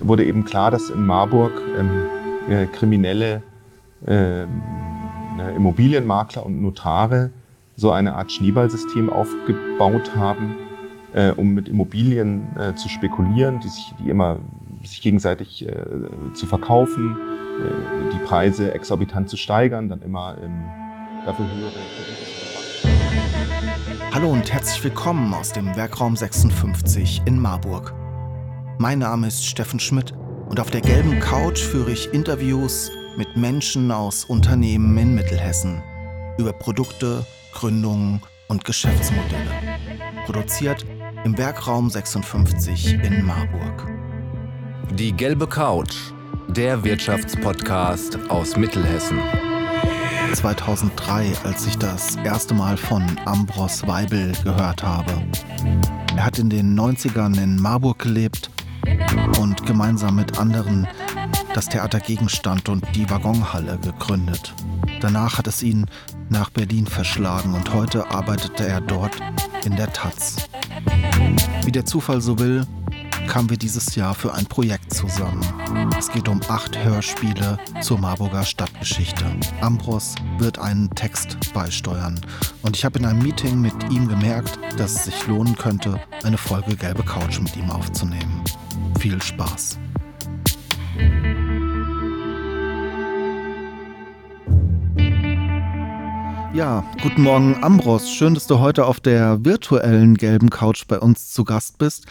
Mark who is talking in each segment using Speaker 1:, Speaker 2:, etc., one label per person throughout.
Speaker 1: wurde eben klar, dass in Marburg ähm, äh, kriminelle äh, Immobilienmakler und Notare so eine Art Schneeballsystem aufgebaut haben, äh, um mit Immobilien äh, zu spekulieren, die sich die immer sich gegenseitig äh, zu verkaufen, äh, die Preise exorbitant zu steigern, dann immer ähm, dafür höhere
Speaker 2: Hallo und herzlich willkommen aus dem Werkraum 56 in Marburg. Mein Name ist Steffen Schmidt und auf der gelben Couch führe ich Interviews mit Menschen aus Unternehmen in Mittelhessen über Produkte, Gründungen und Geschäftsmodelle. Produziert im Werkraum 56 in Marburg.
Speaker 3: Die gelbe Couch, der Wirtschaftspodcast aus Mittelhessen.
Speaker 2: 2003, als ich das erste Mal von Ambros Weibel gehört habe. Er hat in den 90ern in Marburg gelebt und gemeinsam mit anderen das Theater Gegenstand und die Waggonhalle gegründet. Danach hat es ihn nach Berlin verschlagen und heute arbeitete er dort in der Taz. Wie der Zufall so will, kamen wir dieses Jahr für ein Projekt zusammen. Es geht um acht Hörspiele zur Marburger Stadtgeschichte. Ambros wird einen Text beisteuern. Und ich habe in einem Meeting mit ihm gemerkt, dass es sich lohnen könnte, eine Folge Gelbe Couch mit ihm aufzunehmen. Viel Spaß. Ja, guten Morgen, Ambros. Schön, dass du heute auf der virtuellen gelben Couch bei uns zu Gast bist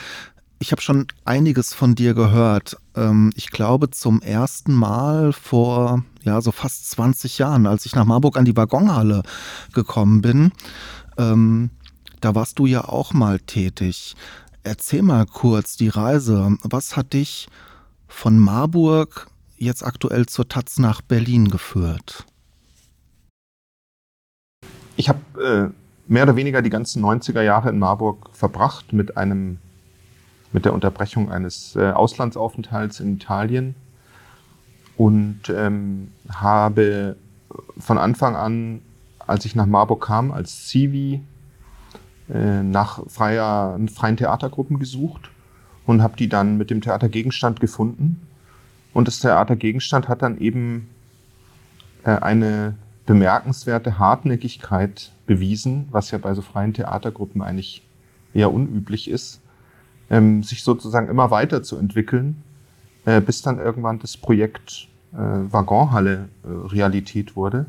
Speaker 2: ich habe schon einiges von dir gehört. Ähm, ich glaube zum ersten Mal vor ja so fast 20 Jahren, als ich nach Marburg an die Waggonhalle gekommen bin. Ähm, da warst du ja auch mal tätig. Erzähl mal kurz die Reise. Was hat dich von Marburg jetzt aktuell zur Taz nach Berlin geführt?
Speaker 1: Ich habe äh, mehr oder weniger die ganzen 90er Jahre in Marburg verbracht mit einem mit der Unterbrechung eines äh, Auslandsaufenthalts in Italien und ähm, habe von Anfang an, als ich nach Marburg kam, als Civi äh, nach freier, freien Theatergruppen gesucht und habe die dann mit dem Theatergegenstand gefunden. Und das Theatergegenstand hat dann eben äh, eine bemerkenswerte Hartnäckigkeit bewiesen, was ja bei so freien Theatergruppen eigentlich eher unüblich ist ähm, sich sozusagen immer weiter zu entwickeln, äh, bis dann irgendwann das Projekt Waggonhalle Realität wurde.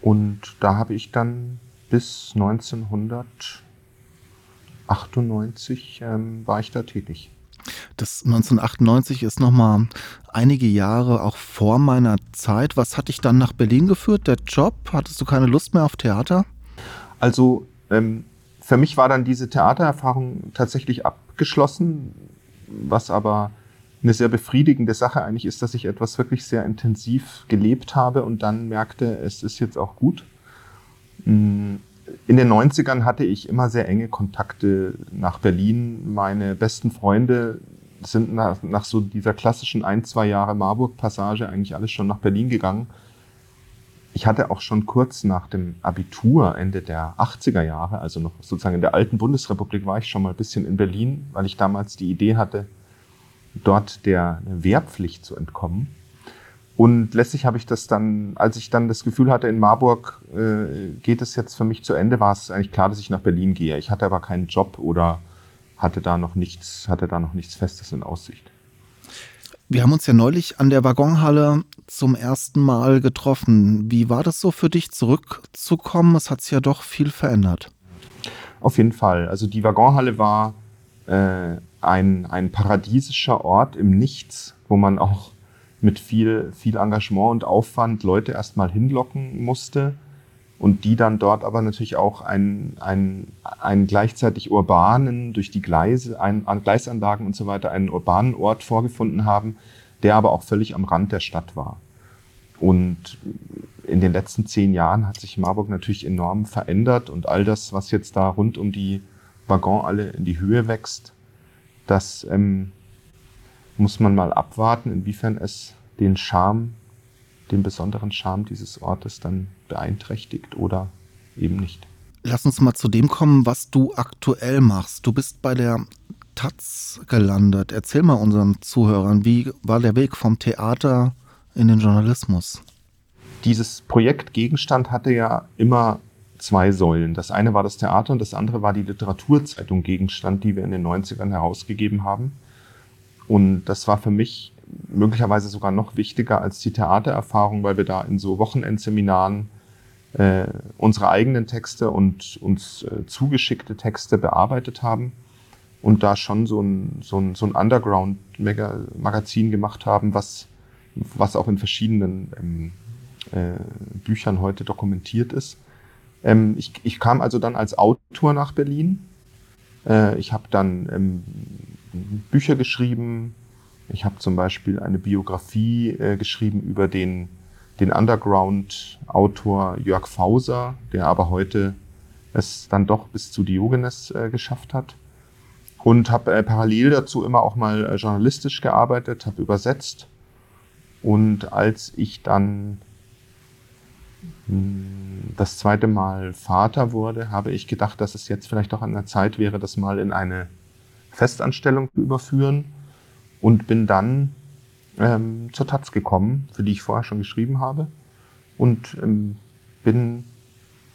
Speaker 1: Und da habe ich dann bis 1998 ähm, war ich da tätig.
Speaker 2: Das 1998 ist nochmal einige Jahre auch vor meiner Zeit. Was hat dich dann nach Berlin geführt? Der Job? Hattest du keine Lust mehr auf Theater?
Speaker 1: Also ähm, für mich war dann diese Theatererfahrung tatsächlich abgeschlossen, was aber eine sehr befriedigende Sache eigentlich ist, dass ich etwas wirklich sehr intensiv gelebt habe und dann merkte, es ist jetzt auch gut. In den 90ern hatte ich immer sehr enge Kontakte nach Berlin. Meine besten Freunde sind nach, nach so dieser klassischen ein, zwei Jahre Marburg-Passage eigentlich alles schon nach Berlin gegangen ich hatte auch schon kurz nach dem Abitur, Ende der 80er Jahre, also noch sozusagen in der alten Bundesrepublik, war ich schon mal ein bisschen in Berlin, weil ich damals die Idee hatte, dort der Wehrpflicht zu entkommen. Und letztlich habe ich das dann, als ich dann das Gefühl hatte, in Marburg äh, geht es jetzt für mich zu Ende, war es eigentlich klar, dass ich nach Berlin gehe. Ich hatte aber keinen Job oder hatte da noch nichts, hatte da noch nichts Festes in Aussicht.
Speaker 2: Wir haben uns ja neulich an der Waggonhalle zum ersten Mal getroffen. Wie war das so für dich, zurückzukommen? Es hat sich ja doch viel verändert.
Speaker 1: Auf jeden Fall. Also die Waggonhalle war äh, ein, ein paradiesischer Ort im Nichts, wo man auch mit viel, viel Engagement und Aufwand Leute erstmal hinlocken musste und die dann dort aber natürlich auch einen, einen, einen gleichzeitig urbanen, durch die Gleise, ein, an Gleisanlagen und so weiter, einen urbanen Ort vorgefunden haben, der aber auch völlig am Rand der Stadt war. Und in den letzten zehn Jahren hat sich Marburg natürlich enorm verändert und all das, was jetzt da rund um die Waggon alle in die Höhe wächst, das ähm, muss man mal abwarten, inwiefern es den Charme den besonderen Charme dieses Ortes dann beeinträchtigt oder eben nicht.
Speaker 2: lass uns mal zu dem kommen, was du aktuell machst. Du bist bei der Taz gelandet. Erzähl mal unseren Zuhörern, wie war der Weg vom Theater in den Journalismus?
Speaker 1: Dieses Projekt Gegenstand hatte ja immer zwei Säulen. Das eine war das Theater und das andere war die Literaturzeitung Gegenstand, die wir in den 90ern herausgegeben haben. Und das war für mich möglicherweise sogar noch wichtiger als die Theatererfahrung, weil wir da in so Wochenendseminaren äh, unsere eigenen Texte und uns äh, zugeschickte Texte bearbeitet haben und da schon so ein, so ein, so ein Underground-Magazin gemacht haben, was, was auch in verschiedenen ähm, äh, Büchern heute dokumentiert ist. Ähm, ich, ich kam also dann als Autor nach Berlin. Äh, ich habe dann ähm, Bücher geschrieben. Ich habe zum Beispiel eine Biografie äh, geschrieben über den den Underground-Autor Jörg Fauser, der aber heute es dann doch bis zu Diogenes äh, geschafft hat. Und habe äh, parallel dazu immer auch mal äh, journalistisch gearbeitet, habe übersetzt. Und als ich dann hm, das zweite Mal Vater wurde, habe ich gedacht, dass es jetzt vielleicht auch an der Zeit wäre, das mal in eine Festanstellung zu überführen. Und bin dann ähm, zur Taz gekommen, für die ich vorher schon geschrieben habe. Und ähm, bin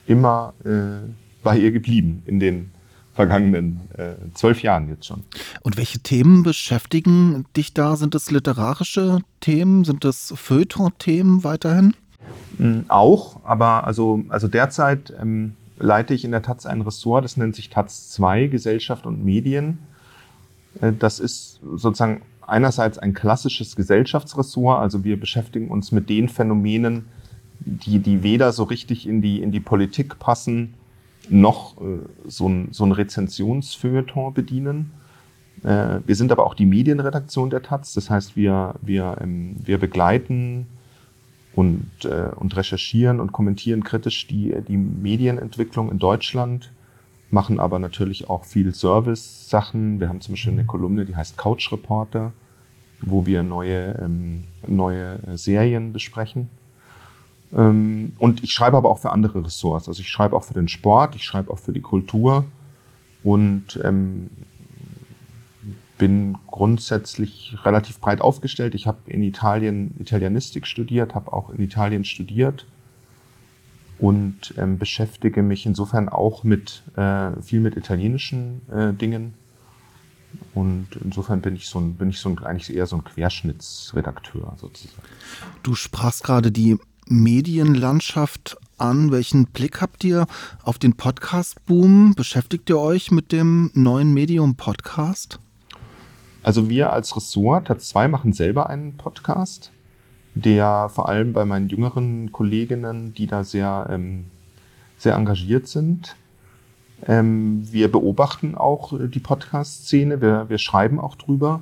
Speaker 1: immer äh, bei ihr geblieben in den vergangenen äh, zwölf Jahren jetzt schon.
Speaker 2: Und welche Themen beschäftigen dich da? Sind es literarische Themen? Sind es Feuilleton-Themen weiterhin?
Speaker 1: Ähm, auch, aber also, also derzeit ähm, leite ich in der Taz ein Ressort, das nennt sich Taz 2, Gesellschaft und Medien. Äh, das ist sozusagen einerseits ein klassisches Gesellschaftsressort, also wir beschäftigen uns mit den Phänomenen, die, die weder so richtig in die, in die Politik passen, noch äh, so ein, so ein Rezensionsfeuilleton bedienen. Äh, wir sind aber auch die Medienredaktion der Taz, das heißt, wir, wir, ähm, wir begleiten und, äh, und recherchieren und kommentieren kritisch die, die Medienentwicklung in Deutschland, machen aber natürlich auch viel Service-Sachen. Wir haben zum Beispiel eine Kolumne, die heißt Couch Reporter, wo wir neue, ähm, neue Serien besprechen. Ähm, und ich schreibe aber auch für andere Ressorts. Also ich schreibe auch für den Sport, ich schreibe auch für die Kultur und ähm, bin grundsätzlich relativ breit aufgestellt. Ich habe in Italien Italienistik studiert, habe auch in Italien studiert und ähm, beschäftige mich insofern auch mit äh, viel mit italienischen äh, Dingen. Und insofern bin ich so ein, bin ich so ein, eigentlich eher so ein Querschnittsredakteur sozusagen.
Speaker 2: Du sprachst gerade die Medienlandschaft an. Welchen Blick habt ihr auf den Podcast-Boom? Beschäftigt ihr euch mit dem neuen Medium-Podcast?
Speaker 1: Also wir als Ressort, Taz 2, machen selber einen Podcast der vor allem bei meinen jüngeren Kolleginnen, die da sehr, ähm, sehr engagiert sind. Ähm, wir beobachten auch äh, die Podcast-Szene, wir, wir schreiben auch drüber.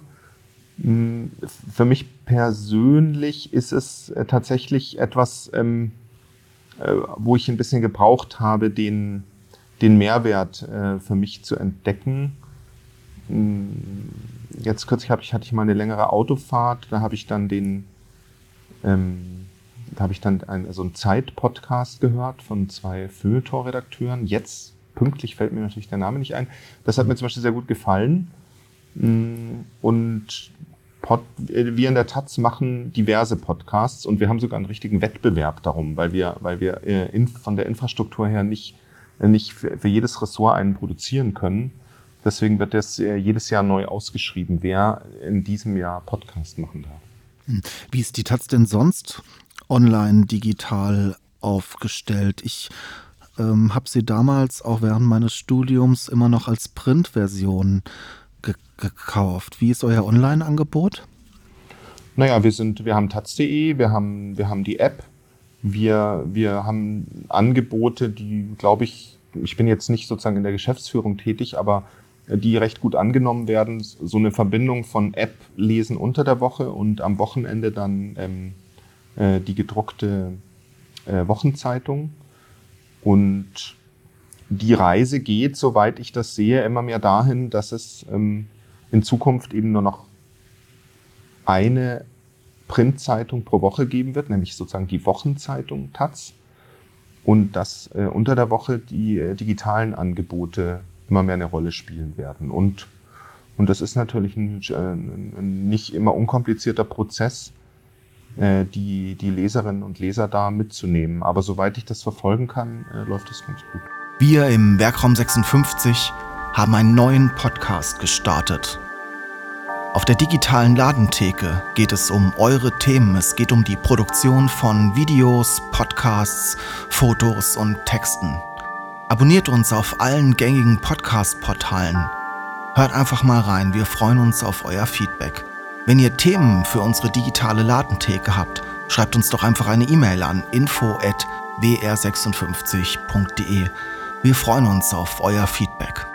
Speaker 1: Hm, für mich persönlich ist es äh, tatsächlich etwas, ähm, äh, wo ich ein bisschen gebraucht habe, den, den Mehrwert äh, für mich zu entdecken. Hm, jetzt kürzlich ich, hatte ich mal eine längere Autofahrt, da habe ich dann den, ähm, da habe ich dann ein, so einen Zeit-Podcast gehört von zwei Feuilleton-Redakteuren. Jetzt pünktlich fällt mir natürlich der Name nicht ein. Das hat mir zum Beispiel sehr gut gefallen. Mm, und Pod, äh, wir in der Taz machen diverse Podcasts und wir haben sogar einen richtigen Wettbewerb darum, weil wir, weil wir äh, in, von der Infrastruktur her nicht, äh, nicht für, für, jedes Ressort einen produzieren können. Deswegen wird das jedes Jahr neu ausgeschrieben, wer in diesem Jahr Podcast machen darf.
Speaker 2: Hm. Wie ist die Taz denn sonst online, digital aufgestellt? Ich ähm, habe sie damals auch während meines Studiums immer noch als Printversion ge gekauft. Wie ist euer Online-Angebot?
Speaker 1: Naja, wir sind, wir haben taz.de, wir haben, wir haben die App, wir, wir haben Angebote, die, glaube ich, ich bin jetzt nicht sozusagen in der Geschäftsführung tätig, aber die recht gut angenommen werden. So eine Verbindung von App lesen unter der Woche und am Wochenende dann ähm, äh, die gedruckte äh, Wochenzeitung. Und die Reise geht, soweit ich das sehe, immer mehr dahin, dass es ähm, in Zukunft eben nur noch eine Printzeitung pro Woche geben wird, nämlich sozusagen die Wochenzeitung Taz. und dass äh, unter der Woche die äh, digitalen Angebote immer mehr eine Rolle spielen werden. Und, und das ist natürlich ein, äh, ein nicht immer unkomplizierter Prozess, äh, die, die Leserinnen und Leser da mitzunehmen. Aber soweit ich das verfolgen kann, äh, läuft das ganz gut.
Speaker 2: Wir im Werkraum 56 haben einen neuen Podcast gestartet. Auf der digitalen Ladentheke geht es um eure Themen. Es geht um die Produktion von Videos, Podcasts, Fotos und Texten. Abonniert uns auf allen gängigen Podcast-Portalen. Hört einfach mal rein, wir freuen uns auf euer Feedback. Wenn ihr Themen für unsere digitale Ladentheke habt, schreibt uns doch einfach eine E-Mail an info@wr56.de. Wir freuen uns auf euer Feedback.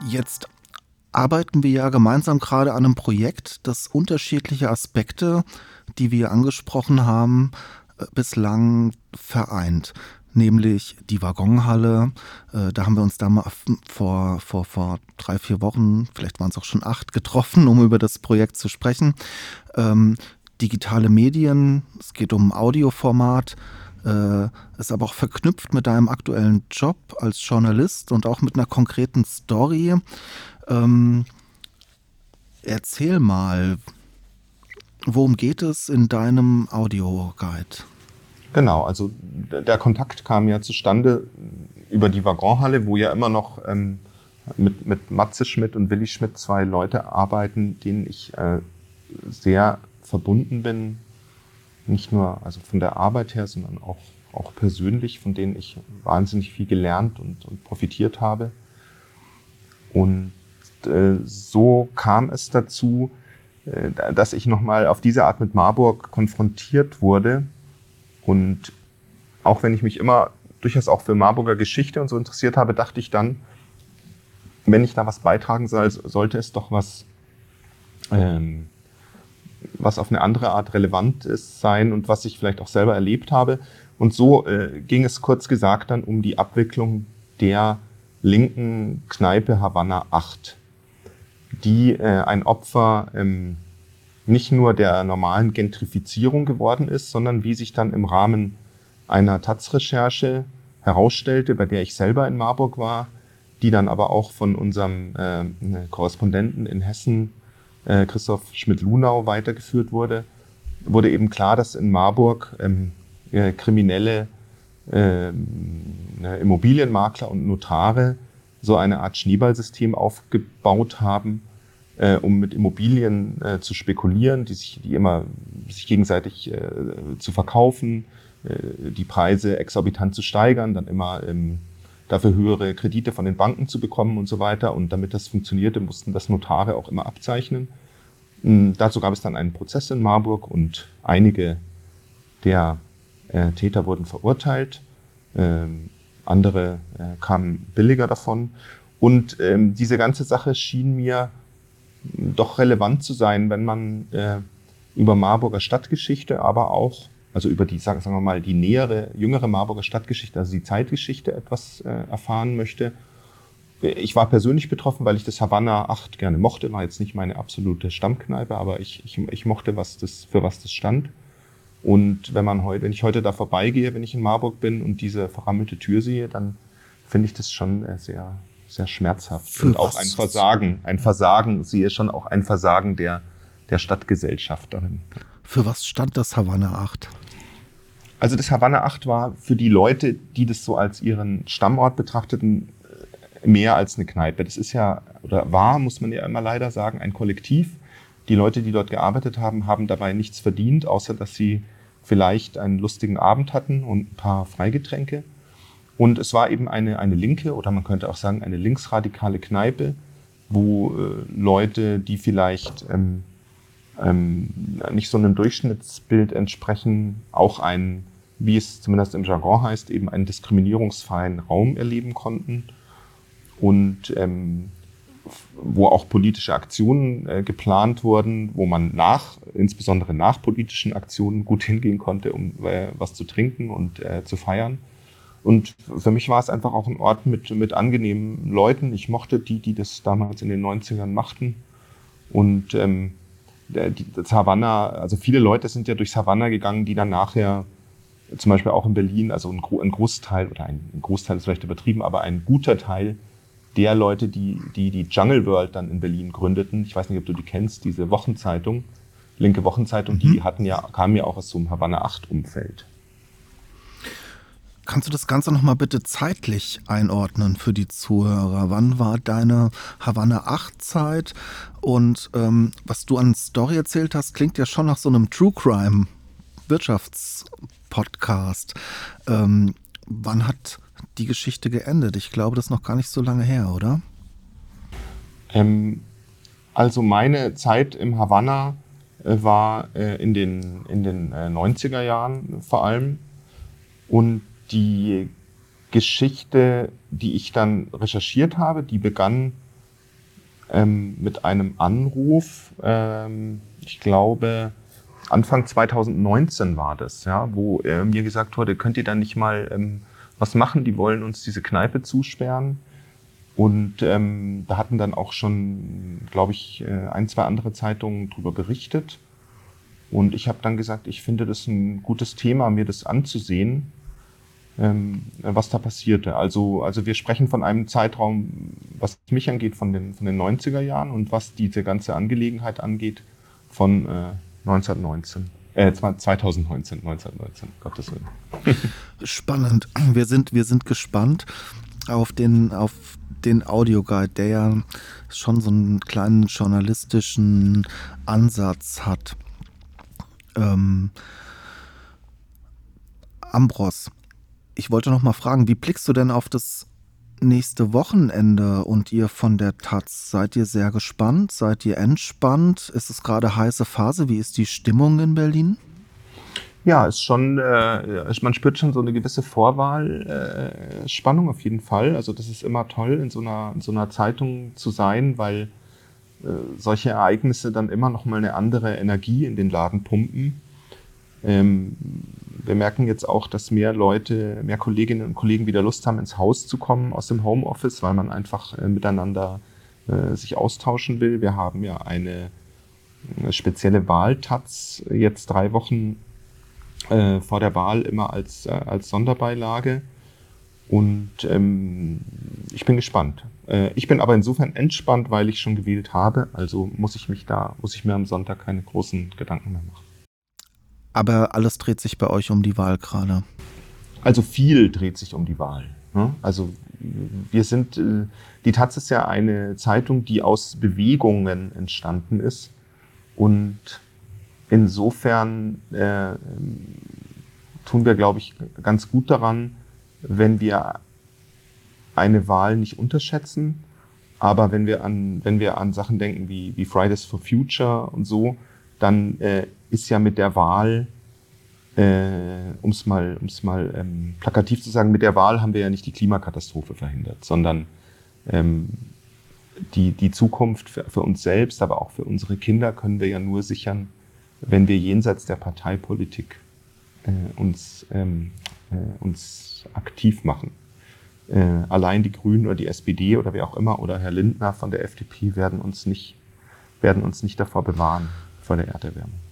Speaker 2: Jetzt arbeiten wir ja gemeinsam gerade an einem Projekt, das unterschiedliche Aspekte, die wir angesprochen haben, bislang vereint. Nämlich die Waggonhalle. Äh, da haben wir uns da mal vor, vor, vor drei, vier Wochen, vielleicht waren es auch schon acht, getroffen, um über das Projekt zu sprechen. Ähm, digitale Medien, es geht um Audioformat, äh, ist aber auch verknüpft mit deinem aktuellen Job als Journalist und auch mit einer konkreten Story. Ähm, erzähl mal, worum geht es in deinem Audioguide?
Speaker 1: Genau, also der Kontakt kam ja zustande über die Waggonhalle, wo ja immer noch ähm, mit, mit Matze Schmidt und Willi Schmidt zwei Leute arbeiten, denen ich äh, sehr verbunden bin. Nicht nur also von der Arbeit her, sondern auch, auch persönlich, von denen ich wahnsinnig viel gelernt und, und profitiert habe. Und äh, so kam es dazu, dass ich nochmal auf diese Art mit Marburg konfrontiert wurde. Und auch wenn ich mich immer durchaus auch für Marburger Geschichte und so interessiert habe, dachte ich dann, wenn ich da was beitragen soll, sollte es doch was, ähm, was auf eine andere Art relevant ist sein und was ich vielleicht auch selber erlebt habe. Und so äh, ging es kurz gesagt dann um die Abwicklung der linken Kneipe Havanna 8 die äh, ein Opfer ähm, nicht nur der normalen Gentrifizierung geworden ist, sondern wie sich dann im Rahmen einer Taz-Recherche herausstellte, bei der ich selber in Marburg war, die dann aber auch von unserem äh, Korrespondenten in Hessen, äh, Christoph Schmidt-Lunau, weitergeführt wurde, wurde eben klar, dass in Marburg ähm, äh, kriminelle äh, Immobilienmakler und Notare so eine Art Schneeballsystem aufgebaut haben, äh, um mit Immobilien äh, zu spekulieren, die sich, die immer sich gegenseitig äh, zu verkaufen, äh, die Preise exorbitant zu steigern, dann immer ähm, dafür höhere Kredite von den Banken zu bekommen und so weiter. Und damit das funktionierte, mussten das Notare auch immer abzeichnen. Ähm, dazu gab es dann einen Prozess in Marburg und einige der äh, Täter wurden verurteilt. Ähm, andere äh, kamen billiger davon. Und ähm, diese ganze Sache schien mir doch relevant zu sein, wenn man äh, über Marburger Stadtgeschichte, aber auch, also über die, sagen, wir mal, die nähere, jüngere Marburger Stadtgeschichte, also die Zeitgeschichte etwas äh, erfahren möchte. Ich war persönlich betroffen, weil ich das Havanna 8 gerne mochte, war jetzt nicht meine absolute Stammkneipe, aber ich, ich, ich mochte, was das, für was das stand. Und wenn man heute, wenn ich heute da vorbeigehe, wenn ich in Marburg bin und diese verrammelte Tür sehe, dann finde ich das schon äh, sehr, sehr schmerzhaft. Für und auch ein Versagen, ein Versagen, sehe schon auch ein Versagen der, der Stadtgesellschaft darin.
Speaker 2: Für was stand das Havanna 8?
Speaker 1: Also das Havanna 8 war für die Leute, die das so als ihren Stammort betrachteten, äh, mehr als eine Kneipe. Das ist ja, oder war, muss man ja immer leider sagen, ein Kollektiv die Leute, die dort gearbeitet haben, haben dabei nichts verdient, außer dass sie vielleicht einen lustigen Abend hatten und ein paar Freigetränke. Und es war eben eine, eine linke oder man könnte auch sagen eine linksradikale Kneipe, wo äh, Leute, die vielleicht ähm, ähm, nicht so einem Durchschnittsbild entsprechen, auch einen, wie es zumindest im Jargon heißt, eben einen diskriminierungsfreien Raum erleben konnten. Und ähm, wo auch politische Aktionen äh, geplant wurden, wo man nach, insbesondere nach politischen Aktionen gut hingehen konnte, um äh, was zu trinken und äh, zu feiern. Und für mich war es einfach auch ein Ort mit, mit angenehmen Leuten. Ich mochte die, die das damals in den 90ern machten. Und ähm, das Havanna, also viele Leute sind ja durchs Havanna gegangen, die dann nachher zum Beispiel auch in Berlin, also ein, ein Großteil, oder ein, ein, Großteil ist vielleicht übertrieben, aber ein guter Teil der Leute, die, die die Jungle World dann in Berlin gründeten, ich weiß nicht, ob du die kennst, diese Wochenzeitung, linke Wochenzeitung, mhm. die hatten ja, kamen ja auch aus so einem Havanna 8 Umfeld.
Speaker 2: Kannst du das Ganze nochmal bitte zeitlich einordnen für die Zuhörer? Wann war deine Havanna 8 Zeit? Und ähm, was du an Story erzählt hast, klingt ja schon nach so einem True Crime Wirtschaftspodcast. Ähm, wann hat die Geschichte geendet? Ich glaube, das ist noch gar nicht so lange her, oder?
Speaker 1: Ähm, also meine Zeit im Havanna äh, war äh, in den, in den äh, 90er Jahren vor allem. Und die Geschichte, die ich dann recherchiert habe, die begann ähm, mit einem Anruf, ähm, ich glaube Anfang 2019 war das, ja, wo er mir gesagt wurde, könnt ihr da nicht mal ähm, was machen? Die wollen uns diese Kneipe zusperren. Und ähm, da hatten dann auch schon, glaube ich, äh, ein, zwei andere Zeitungen darüber berichtet. Und ich habe dann gesagt, ich finde das ein gutes Thema, mir das anzusehen was da passierte. Also, also wir sprechen von einem Zeitraum, was mich angeht, von den, von den 90er Jahren und was diese ganze Angelegenheit angeht, von äh, 1919. Äh, 2019, 1919, Gottes Willen.
Speaker 2: Spannend. Wir sind, wir sind gespannt auf den, auf den Audioguide, der ja schon so einen kleinen journalistischen Ansatz hat. Ähm, Ambros, ich wollte noch mal fragen, wie blickst du denn auf das nächste Wochenende und ihr von der Taz? Seid ihr sehr gespannt? Seid ihr entspannt? Ist es gerade heiße Phase? Wie ist die Stimmung in Berlin?
Speaker 1: Ja, ist schon, äh, man spürt schon so eine gewisse Vorwahlspannung äh, auf jeden Fall. Also das ist immer toll, in so einer, in so einer Zeitung zu sein, weil äh, solche Ereignisse dann immer noch mal eine andere Energie in den Laden pumpen. Ähm, wir merken jetzt auch, dass mehr Leute, mehr Kolleginnen und Kollegen wieder Lust haben, ins Haus zu kommen aus dem Homeoffice, weil man einfach äh, miteinander äh, sich austauschen will. Wir haben ja eine, eine spezielle Wahltaz jetzt drei Wochen äh, vor der Wahl immer als, äh, als Sonderbeilage. Und ähm, ich bin gespannt. Äh, ich bin aber insofern entspannt, weil ich schon gewählt habe. Also muss ich mich da, muss ich mir am Sonntag keine großen Gedanken mehr machen.
Speaker 2: Aber alles dreht sich bei euch um die Wahl gerade.
Speaker 1: Also viel dreht sich um die Wahl. Ne? Also wir sind, äh, die Taz ist ja eine Zeitung, die aus Bewegungen entstanden ist. Und insofern äh, tun wir, glaube ich, ganz gut daran, wenn wir eine Wahl nicht unterschätzen, aber wenn wir an, wenn wir an Sachen denken wie, wie Fridays for Future und so, dann äh, ist ja mit der Wahl, äh, um es mal, um's mal ähm, plakativ zu sagen, mit der Wahl haben wir ja nicht die Klimakatastrophe verhindert, sondern ähm, die, die Zukunft für, für uns selbst, aber auch für unsere Kinder können wir ja nur sichern, wenn wir jenseits der Parteipolitik äh, uns, ähm, äh, uns aktiv machen. Äh, allein die Grünen oder die SPD oder wer auch immer oder Herr Lindner von der FDP werden uns nicht, werden uns nicht davor bewahren vor der Erderwärmung.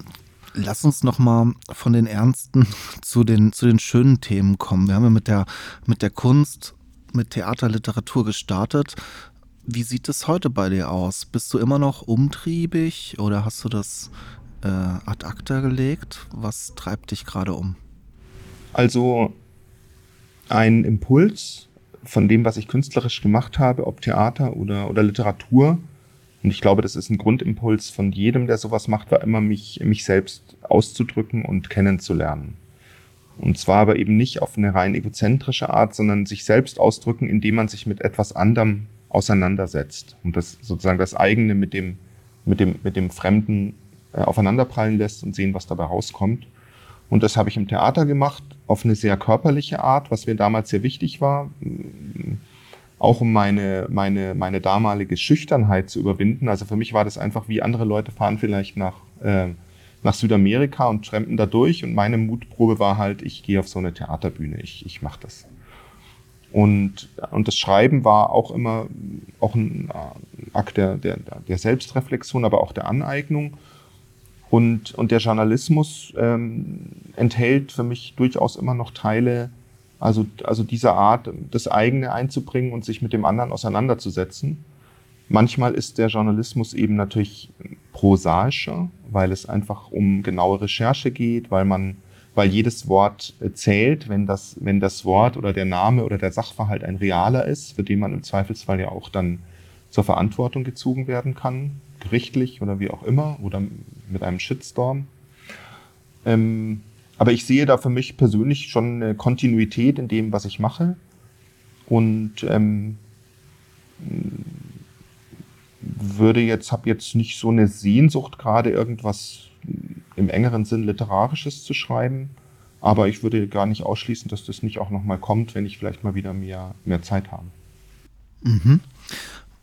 Speaker 2: Lass uns noch mal von den ernsten zu den, zu den schönen Themen kommen. Wir haben ja mit der, mit der Kunst, mit Theater, Literatur gestartet. Wie sieht es heute bei dir aus? Bist du immer noch umtriebig oder hast du das äh, ad acta gelegt? Was treibt dich gerade um?
Speaker 1: Also ein Impuls von dem, was ich künstlerisch gemacht habe, ob Theater oder, oder Literatur, und ich glaube, das ist ein Grundimpuls von jedem, der sowas macht, war immer mich, mich selbst auszudrücken und kennenzulernen. Und zwar aber eben nicht auf eine rein egozentrische Art, sondern sich selbst ausdrücken, indem man sich mit etwas anderem auseinandersetzt und das sozusagen das eigene mit dem, mit dem, mit dem Fremden äh, aufeinanderprallen lässt und sehen, was dabei rauskommt. Und das habe ich im Theater gemacht, auf eine sehr körperliche Art, was mir damals sehr wichtig war auch um meine, meine, meine damalige Schüchternheit zu überwinden. Also für mich war das einfach wie andere Leute fahren vielleicht nach, äh, nach Südamerika und trampen da durch und meine Mutprobe war halt, ich gehe auf so eine Theaterbühne, ich, ich mache das. Und, und das Schreiben war auch immer auch ein Akt der, der, der Selbstreflexion, aber auch der Aneignung. Und, und der Journalismus ähm, enthält für mich durchaus immer noch Teile, also, also dieser Art, das eigene einzubringen und sich mit dem anderen auseinanderzusetzen. Manchmal ist der Journalismus eben natürlich prosaischer, weil es einfach um genaue Recherche geht, weil man, weil jedes Wort zählt, wenn das, wenn das Wort oder der Name oder der Sachverhalt ein realer ist, für den man im Zweifelsfall ja auch dann zur Verantwortung gezogen werden kann, gerichtlich oder wie auch immer, oder mit einem Shitstorm. Ähm, aber ich sehe da für mich persönlich schon eine Kontinuität in dem, was ich mache. Und ähm, würde jetzt, habe jetzt nicht so eine Sehnsucht, gerade irgendwas im engeren Sinn Literarisches zu schreiben. Aber ich würde gar nicht ausschließen, dass das nicht auch nochmal kommt, wenn ich vielleicht mal wieder mehr, mehr Zeit habe.
Speaker 2: Mhm.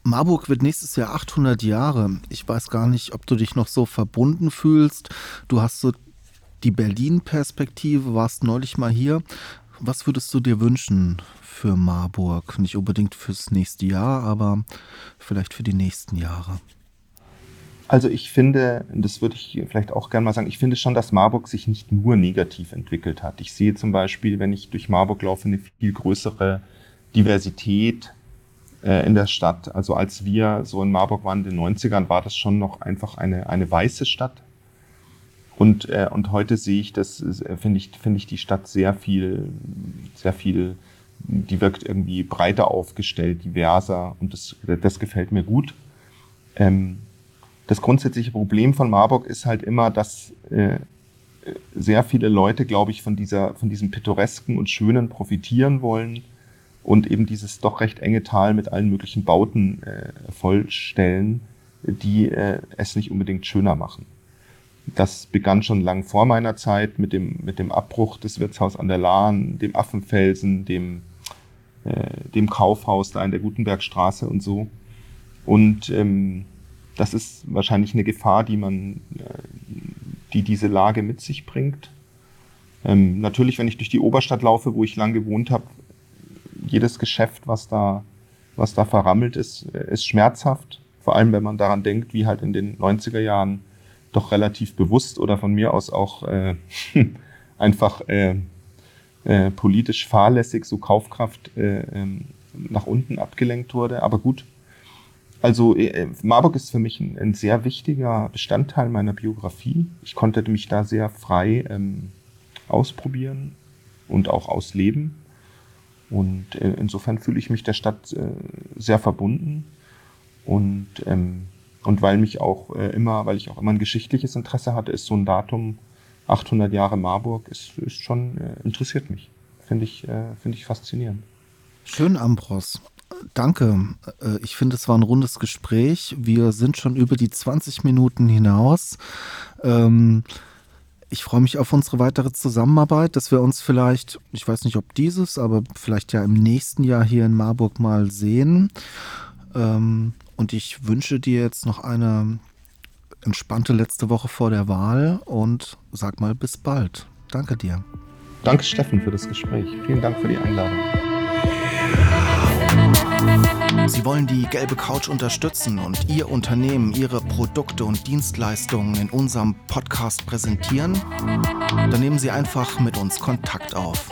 Speaker 2: Marburg wird nächstes Jahr 800 Jahre. Ich weiß gar nicht, ob du dich noch so verbunden fühlst. Du hast so die Berlin-Perspektive, warst neulich mal hier. Was würdest du dir wünschen für Marburg? Nicht unbedingt fürs nächste Jahr, aber vielleicht für die nächsten Jahre.
Speaker 1: Also ich finde, das würde ich vielleicht auch gerne mal sagen, ich finde schon, dass Marburg sich nicht nur negativ entwickelt hat. Ich sehe zum Beispiel, wenn ich durch Marburg laufe, eine viel größere Diversität äh, in der Stadt. Also als wir so in Marburg waren in den 90ern, war das schon noch einfach eine, eine weiße Stadt. Und, äh, und heute sehe ich das, äh, finde ich, finde ich die Stadt sehr viel, sehr viel, die wirkt irgendwie breiter aufgestellt, diverser und das, das gefällt mir gut. Ähm, das grundsätzliche Problem von Marburg ist halt immer, dass äh, sehr viele Leute, glaube ich, von dieser, von diesem pittoresken und schönen profitieren wollen und eben dieses doch recht enge Tal mit allen möglichen Bauten äh, vollstellen, die äh, es nicht unbedingt schöner machen. Das begann schon lang vor meiner Zeit mit dem, mit dem Abbruch des Wirtshaus an der Lahn, dem Affenfelsen, dem, äh, dem Kaufhaus da in der Gutenbergstraße und so. Und ähm, das ist wahrscheinlich eine Gefahr, die man, äh, die diese Lage mit sich bringt. Ähm, natürlich, wenn ich durch die Oberstadt laufe, wo ich lang gewohnt habe, jedes Geschäft, was da, was da verrammelt ist, äh, ist schmerzhaft. Vor allem, wenn man daran denkt, wie halt in den 90er Jahren doch relativ bewusst oder von mir aus auch äh, einfach äh, äh, politisch fahrlässig so Kaufkraft äh, ähm, nach unten abgelenkt wurde. Aber gut, also äh, Marburg ist für mich ein, ein, sehr wichtiger Bestandteil meiner Biografie. Ich konnte mich da sehr frei ähm, ausprobieren und auch ausleben. Und äh, insofern fühle ich mich der Stadt äh, sehr verbunden. Und ähm, und weil mich auch äh, immer, weil ich auch immer ein geschichtliches Interesse hatte, ist so ein Datum 800 Jahre Marburg, ist, ist schon, äh, interessiert mich. Finde ich, äh, finde ich faszinierend.
Speaker 2: Schön, Ambros. Danke. Äh, ich finde, es war ein rundes Gespräch. Wir sind schon über die 20 Minuten hinaus. Ähm, ich freue mich auf unsere weitere Zusammenarbeit, dass wir uns vielleicht, ich weiß nicht, ob dieses, aber vielleicht ja im nächsten Jahr hier in Marburg mal sehen. Ähm, und ich wünsche dir jetzt noch eine entspannte letzte Woche vor der Wahl und sag mal bis bald. Danke dir.
Speaker 1: Danke, Steffen, für das Gespräch. Vielen Dank für die Einladung.
Speaker 2: Sie wollen die gelbe Couch unterstützen und Ihr Unternehmen, Ihre Produkte und Dienstleistungen in unserem Podcast präsentieren? Dann nehmen Sie einfach mit uns Kontakt auf.